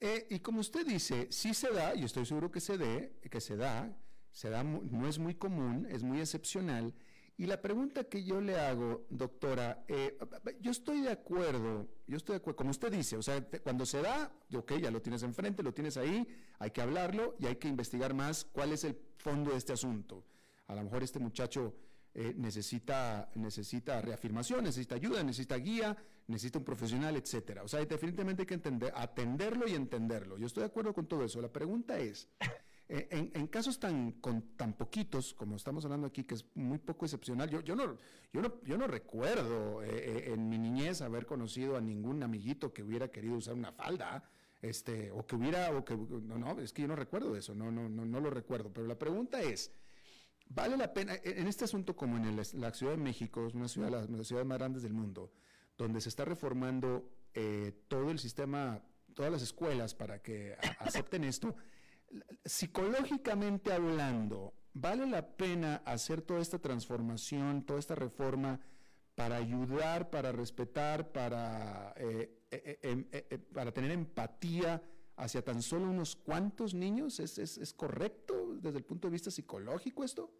Speaker 1: Eh, y como usted dice, sí se da, y estoy seguro que se dé, que se da, se da, no es muy común, es muy excepcional, y la pregunta que yo le hago, doctora, eh, yo estoy de acuerdo, yo estoy de acuerdo, como usted dice, o sea, cuando se da, ok, ya lo tienes enfrente, lo tienes ahí, hay que hablarlo y hay que investigar más cuál es el fondo de este asunto. A lo mejor este muchacho eh, necesita, necesita reafirmación, necesita ayuda, necesita guía, necesita un profesional, etcétera. O sea, definitivamente hay que entender, atenderlo y entenderlo. Yo estoy de acuerdo con todo eso. La pregunta es, eh, en, casos tan, con, tan poquitos, como estamos hablando aquí, que es muy poco excepcional, yo, yo, no, yo, no, yo no recuerdo eh, eh, en mi niñez haber conocido a ningún amiguito que hubiera querido usar una falda, este, o que hubiera, o que, no, no, es que yo no recuerdo eso, no, no, no, no lo recuerdo, pero la pregunta es, vale la pena, en este asunto como en la Ciudad de México, es una ciudad de las, ciudades más grandes del mundo, donde se está reformando eh, todo el sistema, todas las escuelas para que acepten esto, psicológicamente hablando, ¿vale la pena hacer toda esta transformación, toda esta reforma para ayudar, para respetar, para, eh, eh, em, para tener empatía hacia tan solo unos cuantos niños? ¿Es, es correcto desde el punto de vista psicológico esto?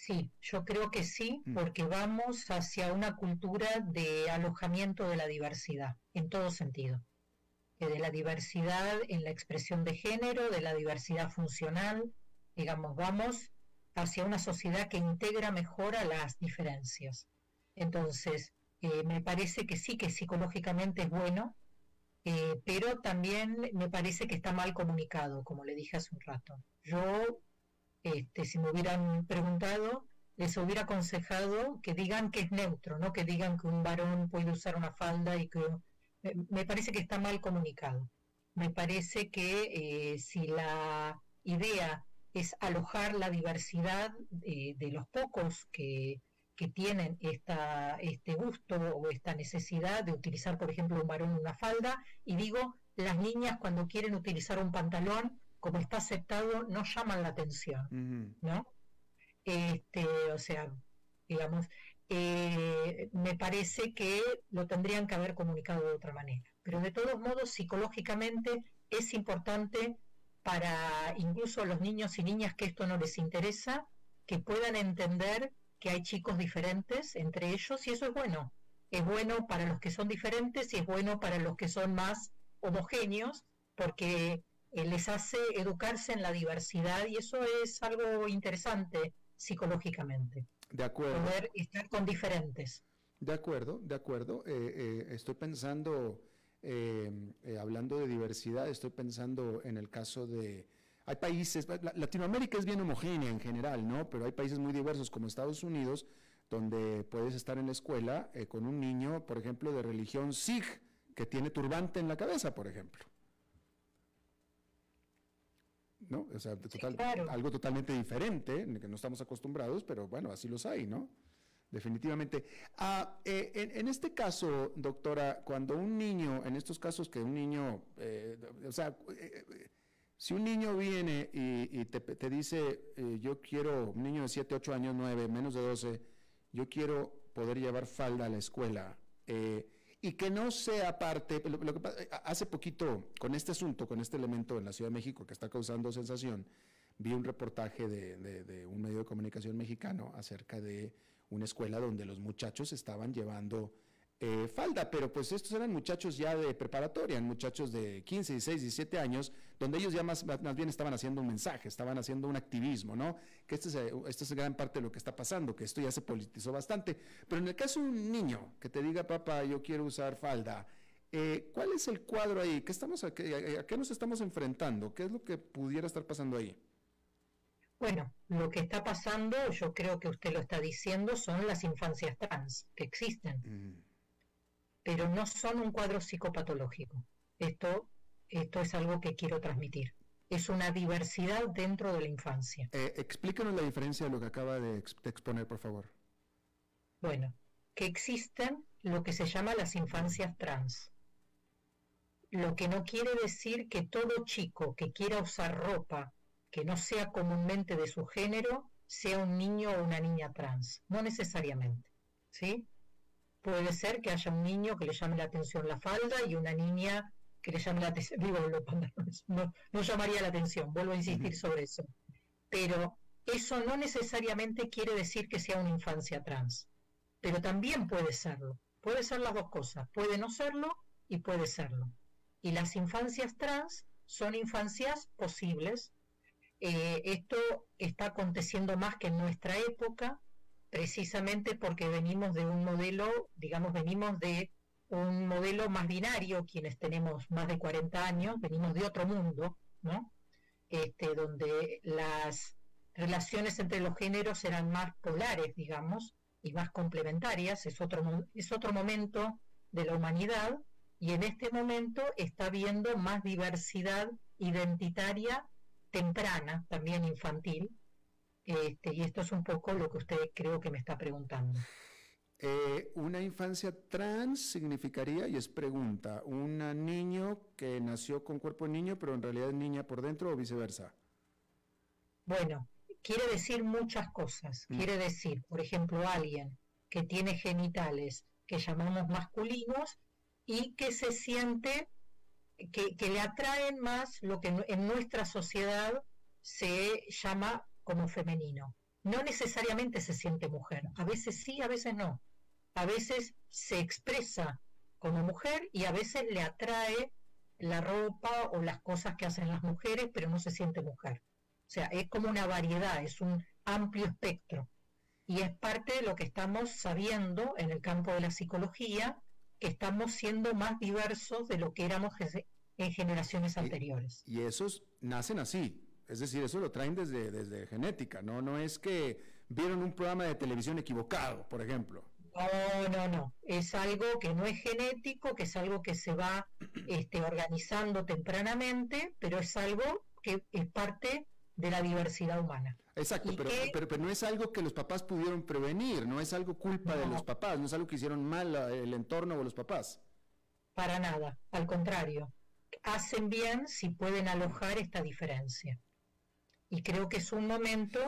Speaker 4: Sí, yo creo que sí, mm. porque vamos hacia una cultura de alojamiento de la diversidad, en todo sentido. De la diversidad en la expresión de género, de la diversidad funcional, digamos, vamos hacia una sociedad que integra mejor a las diferencias. Entonces, eh, me parece que sí, que psicológicamente es bueno, eh, pero también me parece que está mal comunicado, como le dije hace un rato. Yo este, si me hubieran preguntado, les hubiera aconsejado que digan que es neutro, no que digan que un varón puede usar una falda y que me parece que está mal comunicado. Me parece que eh, si la idea es alojar la diversidad eh, de los pocos que, que tienen esta, este gusto o esta necesidad de utilizar, por ejemplo, un varón una falda, y digo, las niñas cuando quieren utilizar un pantalón como está aceptado, no llaman la atención, ¿no? Este, o sea, digamos, eh, me parece que lo tendrían que haber comunicado de otra manera. Pero de todos modos, psicológicamente es importante para incluso los niños y niñas que esto no les interesa, que puedan entender que hay chicos diferentes entre ellos y eso es bueno. Es bueno para los que son diferentes y es bueno para los que son más homogéneos, porque eh, les hace educarse en la diversidad y eso es algo interesante psicológicamente.
Speaker 1: De acuerdo.
Speaker 4: Poder estar con diferentes.
Speaker 1: De acuerdo, de acuerdo. Eh, eh, estoy pensando, hablando de diversidad, estoy pensando en el caso de... Hay países, Latinoamérica es bien homogénea en general, ¿no? Pero hay países muy diversos como Estados Unidos, donde puedes estar en la escuela con un niño, por ejemplo, de religión Sikh, que tiene turbante en la cabeza, por ejemplo. ¿No? O sea, algo totalmente diferente, en que no estamos acostumbrados, pero bueno, así los hay, ¿no? Definitivamente. Ah, eh, en, este caso, doctora, cuando un niño, en estos casos que un niño, eh, o sea, eh, si un niño viene y, te, te, dice, yo quiero, un niño de 7, 8 años, 9, menos de 12, yo quiero poder llevar falda a la escuela, y que no sea parte, lo, que hace poquito con este asunto, con este elemento en la Ciudad de México que está causando sensación, vi un reportaje de, un medio de comunicación mexicano acerca de una escuela donde los muchachos estaban llevando eh, falda, pero pues estos eran muchachos ya de preparatoria, muchachos de 15, 16, 17 años, donde ellos ya más, más bien estaban haciendo un mensaje, estaban haciendo un activismo, ¿no? Que esto es, eh, esto es gran parte de lo que está pasando, que esto ya se politizó bastante. Pero en el caso de un niño que te diga, papá, yo quiero usar falda, eh, ¿cuál es el cuadro ahí? ¿Qué estamos, a, qué, ¿A qué nos estamos enfrentando? ¿Qué es lo que pudiera estar pasando ahí?
Speaker 4: Bueno, lo que está pasando, yo creo que usted lo está diciendo, son las infancias trans que existen. Mm pero no son un cuadro psicopatológico. Esto, esto es algo que quiero transmitir. Es una diversidad dentro de la infancia.
Speaker 1: Eh, explícanos la diferencia de lo que acaba de, exponer, por favor.
Speaker 4: Bueno, que existen lo que se llama las infancias trans. Lo que no quiere decir que todo chico que quiera usar ropa que no sea comúnmente de su género sea un niño o una niña trans. No necesariamente. ¿Sí? Puede ser que haya un niño que le llame la atención la falda y una niña que le llame la atención, digo, no, no llamaría la atención, vuelvo a insistir sobre eso. Pero eso no necesariamente quiere decir que sea una infancia trans, pero también puede serlo. Puede ser las dos cosas, puede no serlo y puede serlo. Y las infancias trans son infancias posibles. Eh, esto está aconteciendo más que en nuestra época, precisamente porque venimos de un modelo, digamos, venimos de un modelo más binario, quienes tenemos más de 40 años, venimos de otro mundo, ¿no? Este, donde las relaciones entre los géneros eran más polares, digamos, y más complementarias, es otro, es otro momento de la humanidad, y en este momento está habiendo más diversidad identitaria temprana, también infantil, Este, y esto es un poco lo que usted creo que me está preguntando.
Speaker 1: Eh, una infancia trans significaría, y es pregunta, un niño que nació con cuerpo de niño, pero en realidad es niña por dentro o viceversa.
Speaker 4: Bueno, quiere decir muchas cosas. Mm. Quiere decir, por ejemplo, alguien que tiene genitales que llamamos masculinos y que se siente que, que le atraen más lo que en nuestra sociedad se llama como femenino. No necesariamente se siente mujer, a veces sí, a veces no. A veces se expresa como mujer y a veces le atrae la ropa o las cosas que hacen las mujeres, pero no se siente mujer. O sea, es como una variedad, es un amplio espectro. Y es parte de lo que estamos sabiendo en el campo de la psicología, que estamos siendo más diversos de lo que éramos en generaciones anteriores.
Speaker 1: Y, esos nacen así, es decir, eso lo traen desde, desde genética, ¿no? No es que vieron un programa de televisión equivocado, por ejemplo.
Speaker 4: No, no, no. Es algo que no es genético, que es algo que se va este, organizando tempranamente, pero es algo que es parte de la diversidad humana.
Speaker 1: Exacto, pero, pero, no es algo que los papás pudieron prevenir, no es algo culpa de los papás, no es algo que hicieron mal el entorno o los papás.
Speaker 4: Para nada, al contrario, hacen bien si pueden alojar esta diferencia. Y creo que es un momento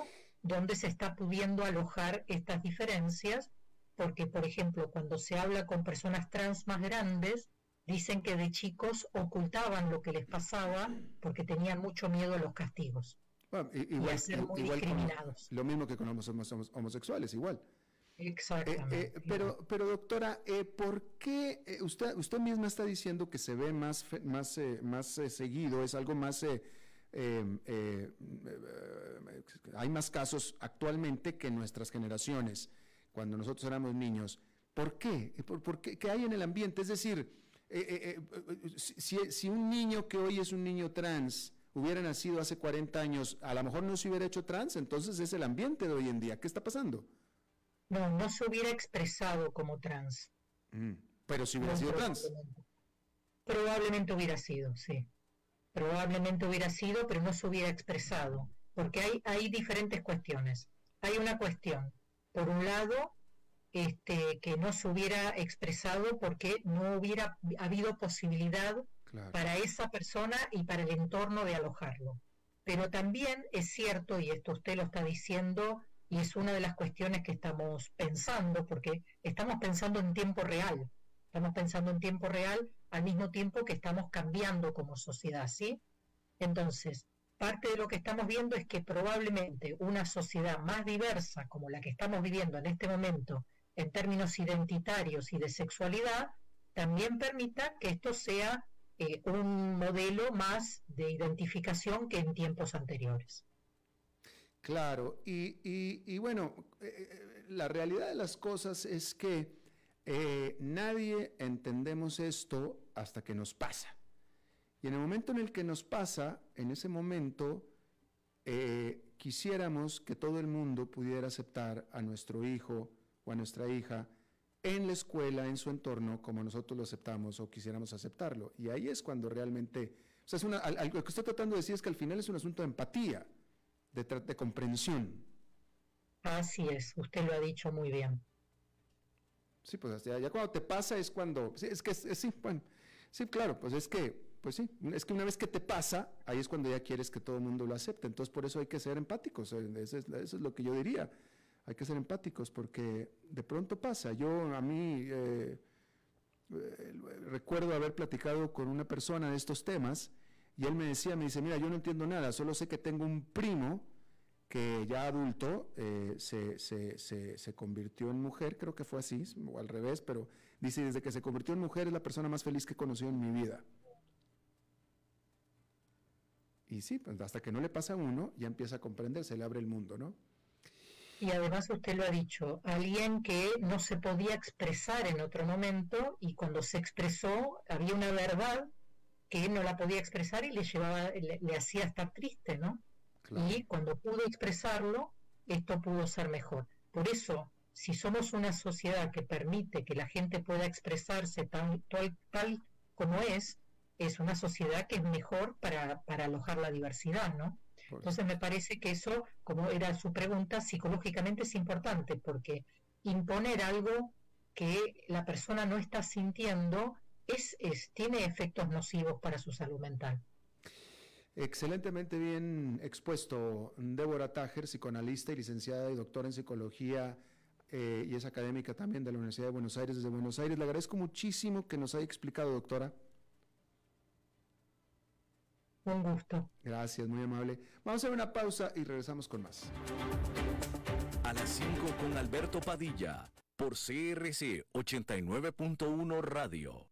Speaker 4: donde se está pudiendo alojar estas diferencias, porque, por ejemplo, cuando se habla con personas trans más grandes, dicen que de chicos ocultaban lo que les pasaba porque tenían mucho miedo a los castigos. igual, muy discriminados.
Speaker 1: lo mismo que con homosexuales, igual.
Speaker 4: Exactamente.
Speaker 1: Eh, eh, pero, pero doctora, eh, ¿por qué usted, usted misma está diciendo que se ve más, más, más seguido, es algo más Em, eh, hay más casos actualmente que en nuestras generaciones, cuando nosotros éramos niños. ¿Por qué? ¿Por, qué? hay en el ambiente? Es decir, eh, eh, si, si, un niño que hoy es un niño trans hubiera nacido hace 40 años, a lo mejor no se hubiera hecho trans, entonces es el ambiente de hoy en día. ¿Qué está pasando?
Speaker 4: No, no se hubiera expresado como trans.
Speaker 1: Mm, pero si hubiera sido trans.
Speaker 4: Probablemente hubiera sido, sí probablemente hubiera sido, pero no se hubiera expresado, porque hay, hay diferentes cuestiones. Hay una cuestión, por un lado, este, que no se hubiera expresado porque no hubiera habido posibilidad para esa persona y para el entorno de alojarlo. Pero también es cierto, y esto usted lo está diciendo, y es una de las cuestiones que estamos pensando, porque estamos pensando en tiempo real, estamos pensando en tiempo real al mismo tiempo que estamos cambiando como sociedad, ¿sí? Entonces, parte de lo que estamos viendo es que probablemente una sociedad más diversa como la que estamos viviendo en este momento en términos identitarios y de sexualidad, también permita que esto sea eh, un modelo más de identificación que en tiempos anteriores.
Speaker 1: Claro, y, bueno, eh, eh, la realidad de las cosas es que nadie entendemos esto hasta que nos pasa. Y en el momento en el que nos pasa, en ese momento, eh, quisiéramos que todo el mundo pudiera aceptar a nuestro hijo o a nuestra hija en la escuela, en su entorno, como nosotros lo aceptamos o quisiéramos aceptarlo. Y ahí es cuando realmente, o sea, es una, algo que estoy tratando de decir es que al final es un asunto de empatía, de, de comprensión.
Speaker 4: Así es, usted lo ha dicho muy bien.
Speaker 1: Sí, pues ya, cuando te pasa es cuando, sí, es que sí, bueno, sí, claro, pues es que, pues sí, es que una vez que te pasa, ahí es cuando ya quieres que todo el mundo lo acepte. Entonces por eso hay que ser empáticos, eh, eso es, lo que yo diría, hay que ser empáticos porque de pronto pasa. Yo a mí eh, eh, recuerdo haber platicado con una persona de estos temas y él me decía, me dice, mira, yo no entiendo nada, solo sé que tengo un primo que ya adulto eh, se, se, se, convirtió en mujer, creo que fue así, o al revés, pero dice, desde que se convirtió en mujer es la persona más feliz que he conocido en mi vida. Y sí, pues hasta que no le pasa a uno, ya empieza a comprender, se le abre el mundo, ¿no?
Speaker 4: Y además usted lo ha dicho, alguien que no se podía expresar en otro momento y cuando se expresó había una verdad que no la podía expresar y le llevaba, le hacía estar triste, ¿no? Y cuando pudo expresarlo, esto pudo ser mejor. Por eso, si somos una sociedad que permite que la gente pueda expresarse tal, tal, como es, es una sociedad que es mejor para, alojar la diversidad, ¿no? Entonces me parece que eso, como era su pregunta, psicológicamente es importante porque imponer algo que la persona no está sintiendo es, tiene efectos nocivos para su salud mental.
Speaker 1: Excelentemente bien expuesto, Débora Tajer, psicoanalista y licenciada y doctora en psicología eh, y es académica también de la Universidad de Buenos Aires, desde Buenos Aires. Le agradezco muchísimo que nos haya explicado, doctora.
Speaker 4: Un gusto.
Speaker 1: Gracias, muy amable. Vamos a hacer una pausa y regresamos con más.
Speaker 2: A las 5 con Alberto Padilla, por CRC 89.1 Radio.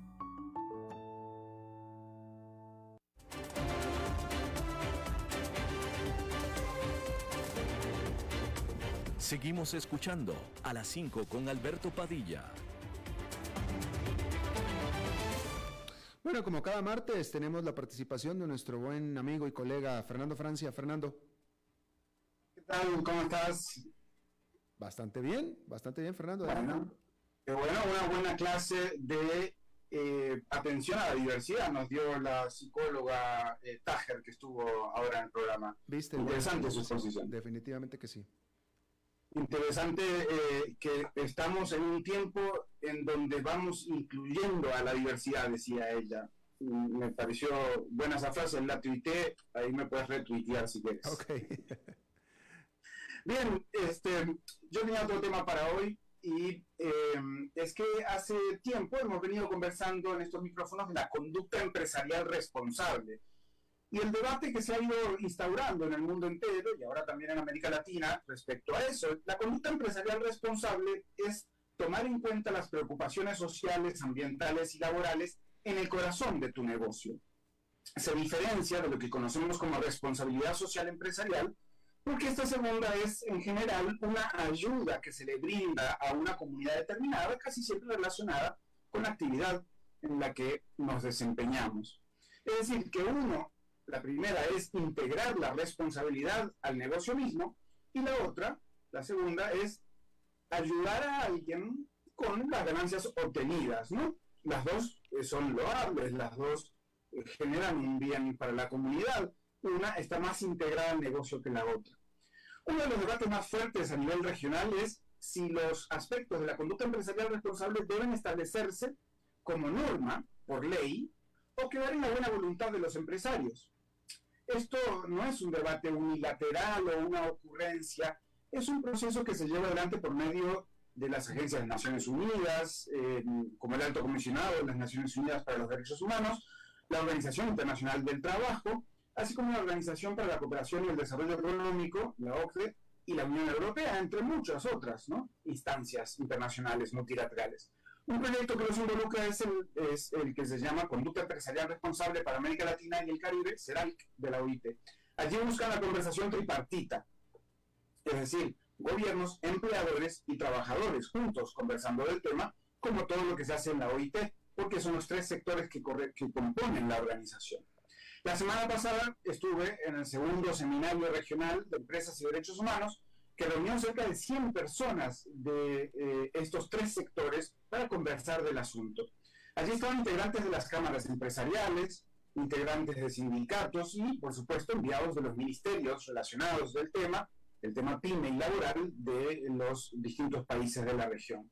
Speaker 2: Seguimos escuchando a las 5 con Alberto Padilla.
Speaker 1: Bueno, como cada martes tenemos la participación de nuestro buen amigo y colega Fernando Francia. Fernando.
Speaker 5: ¿Qué tal? ¿Cómo estás?
Speaker 1: Bastante bien, bastante bien, Fernando.
Speaker 5: Bueno, bueno una buena clase de eh, atención a la diversidad nos dio la psicóloga eh, Tajer que estuvo ahora en el programa.
Speaker 1: ¿Viste?
Speaker 5: Interesante su exposición.
Speaker 1: Definitivamente que sí
Speaker 5: interesante eh, que estamos en un tiempo en donde vamos incluyendo a la diversidad, decía ella. Me pareció buena esa frase, la tuiteé, ahí me puedes retuitear si quieres.
Speaker 1: Okay.
Speaker 5: Bien, este, yo tenía otro tema para hoy y em, es que hace tiempo hemos venido conversando en estos micrófonos de la conducta empresarial responsable y el debate que se ha ido instaurando en el mundo entero y ahora también en América Latina respecto a eso, la conducta empresarial responsable es tomar en cuenta las preocupaciones sociales, ambientales y laborales en el corazón de tu negocio. Se diferencia de lo que conocemos como responsabilidad social empresarial, porque esta segunda es en general una ayuda que se le brinda a una comunidad determinada, casi siempre relacionada con la actividad en la que nos desempeñamos. Es decir, que uno la primera es integrar la responsabilidad al negocio mismo y la otra, la segunda, es ayudar a alguien con las ganancias obtenidas, ¿no? Las dos eh, son loables, las dos eh, generan un bien para la comunidad. Una está más integrada al negocio que la otra. Uno de los debates más fuertes a nivel regional es si los aspectos de la conducta empresarial responsable deben establecerse como norma por ley o quedar en la buena voluntad de los empresarios. Esto no es un debate unilateral o una ocurrencia, es un proceso que se lleva adelante por medio de las agencias de Naciones Unidas, eh, como el Alto Comisionado de las Naciones Unidas para los Derechos Humanos, la Organización Internacional del Trabajo, así como la Organización para la Cooperación y el Desarrollo Económico, la OCDE, y la Unión Europea, entre muchas otras instancias internacionales multilaterales. Un proyecto que los involucra es el, es el que se llama Conducta Empresarial Responsable para América Latina y el Caribe, CERALC, de la OIT. Allí buscan la conversación tripartita, es decir, gobiernos, empleadores y trabajadores juntos conversando del tema, como todo lo que se hace en la OIT, porque son los tres sectores que, que componen la organización. La semana pasada estuve en el segundo seminario regional de empresas y derechos humanos que reunió cerca de 100 personas de eh, estos tres sectores para conversar del asunto. Allí estaban integrantes de las cámaras empresariales, integrantes de sindicatos y, por supuesto, enviados de los ministerios relacionados del tema, el tema PYME y laboral de los distintos países de la región.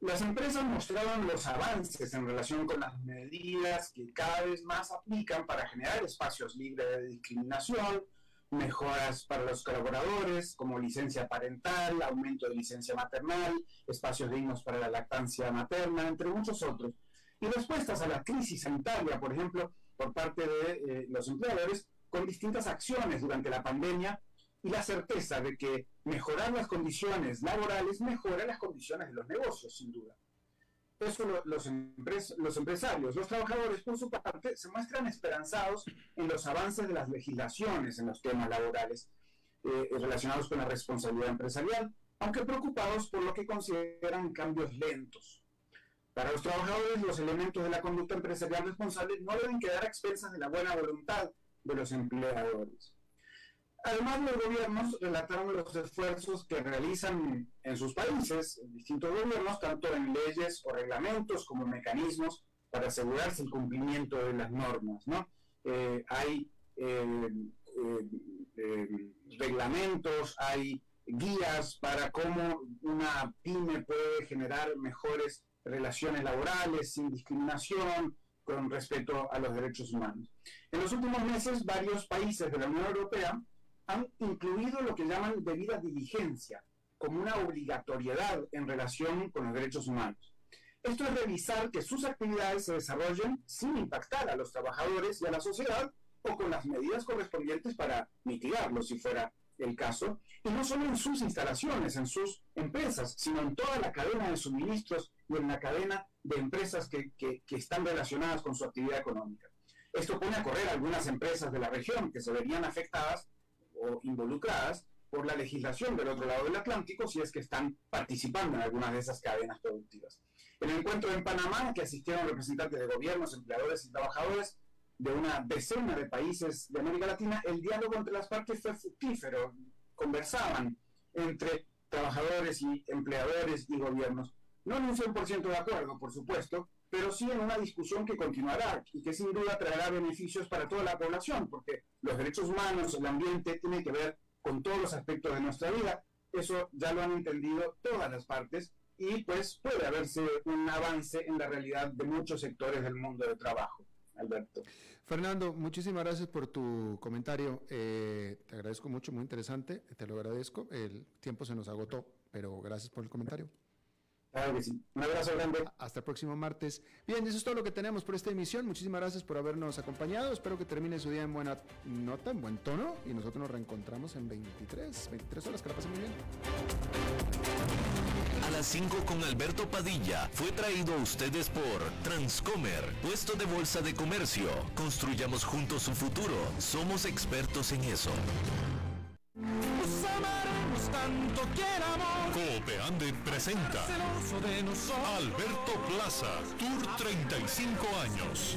Speaker 5: Las empresas mostraron los avances en relación con las medidas que cada vez más aplican para generar espacios libres de discriminación, mejoras para los colaboradores, como licencia parental, aumento de licencia maternal, espacios dignos para la lactancia materna, entre muchos otros. Y respuestas a la crisis sanitaria, por ejemplo, por parte de eh, los empleadores, con distintas acciones durante la pandemia y la certeza de que mejorar las condiciones laborales mejora las condiciones de los negocios, sin duda. Eso los, los empresarios, los trabajadores, por su parte, se muestran esperanzados en los avances de las legislaciones en los temas laborales eh, relacionados con la responsabilidad empresarial, aunque preocupados por lo que consideran cambios lentos. Para los trabajadores, los elementos de la conducta empresarial responsable no deben quedar a expensas de la buena voluntad de los empleadores. Además, los gobiernos relataron los esfuerzos que realizan en sus países, distintos gobiernos, tanto en leyes o reglamentos como mecanismos para asegurarse el cumplimiento de las normas. ¿no? Eh, hay eh, eh, reglamentos, hay guías para cómo una pyme puede generar mejores relaciones laborales sin discriminación, con respeto a los derechos humanos. En los últimos meses, varios países de la Unión Europea han incluido lo que llaman debida diligencia como una obligatoriedad en relación con los derechos humanos. Esto es revisar que sus actividades se desarrollen sin impactar a los trabajadores y a la sociedad o con las medidas correspondientes para mitigarlo si fuera el caso, y no solo en sus instalaciones, en sus empresas, sino en toda la cadena de suministros y en la cadena de empresas que, que, que están relacionadas con su actividad económica. Esto pone a correr algunas empresas de la región que se verían afectadas o involucradas por la legislación del otro lado del Atlántico si es que están participando en algunas de esas cadenas productivas. En el encuentro en Panamá, que asistieron representantes de gobiernos, empleadores y trabajadores de una decena de países de América Latina, el diálogo entre las partes fue fructífero. Conversaban entre trabajadores y empleadores y gobiernos. No en un 100% de acuerdo, por supuesto, pero sí en una discusión que continuará y que sin duda traerá beneficios para toda la población, porque los derechos humanos, el ambiente, tienen que ver con todos los aspectos de nuestra vida. Eso ya lo han entendido todas las partes y pues puede haberse un avance en la realidad de muchos sectores del mundo del trabajo. Alberto.
Speaker 1: Fernando, muchísimas gracias por tu comentario. Eh, te agradezco mucho, muy interesante. Te lo agradezco. El tiempo se nos agotó, pero gracias por el comentario.
Speaker 5: Claro que sí. Un abrazo grande.
Speaker 1: Hasta el próximo martes. Bien, eso es todo lo que tenemos por esta emisión. Muchísimas gracias por habernos acompañado. Espero que termine su día en buena nota, en buen tono. Y nosotros nos reencontramos en 23, 23 horas. Que la pasen muy bien.
Speaker 2: A las 5 con Alberto Padilla fue traído a ustedes por Transcomer, puesto de bolsa de comercio. Construyamos juntos su futuro. Somos expertos en eso
Speaker 6: tanto Copeande presenta Alberto Plaza, Tour 35 años.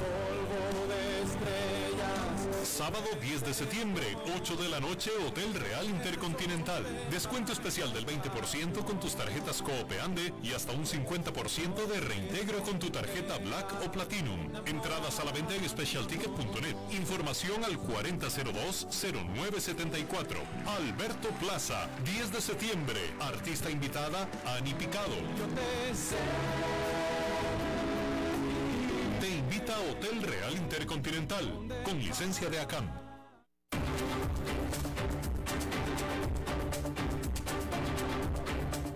Speaker 6: Sábado 10 de septiembre, 8 de la noche, Hotel Real Intercontinental. Descuento especial del 20% con tus tarjetas Coopeande y hasta un 50% de reintegro con tu tarjeta Black o Platinum. Entradas a la venta en specialticket.net. Información al 4002-0974. Alberto Plaza, 10 de septiembre. Artista invitada, Ani Picado. Te invita a Hotel Real Intercontinental, con licencia de ACAM.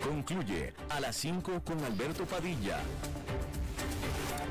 Speaker 2: Concluye a las 5 con Alberto Padilla.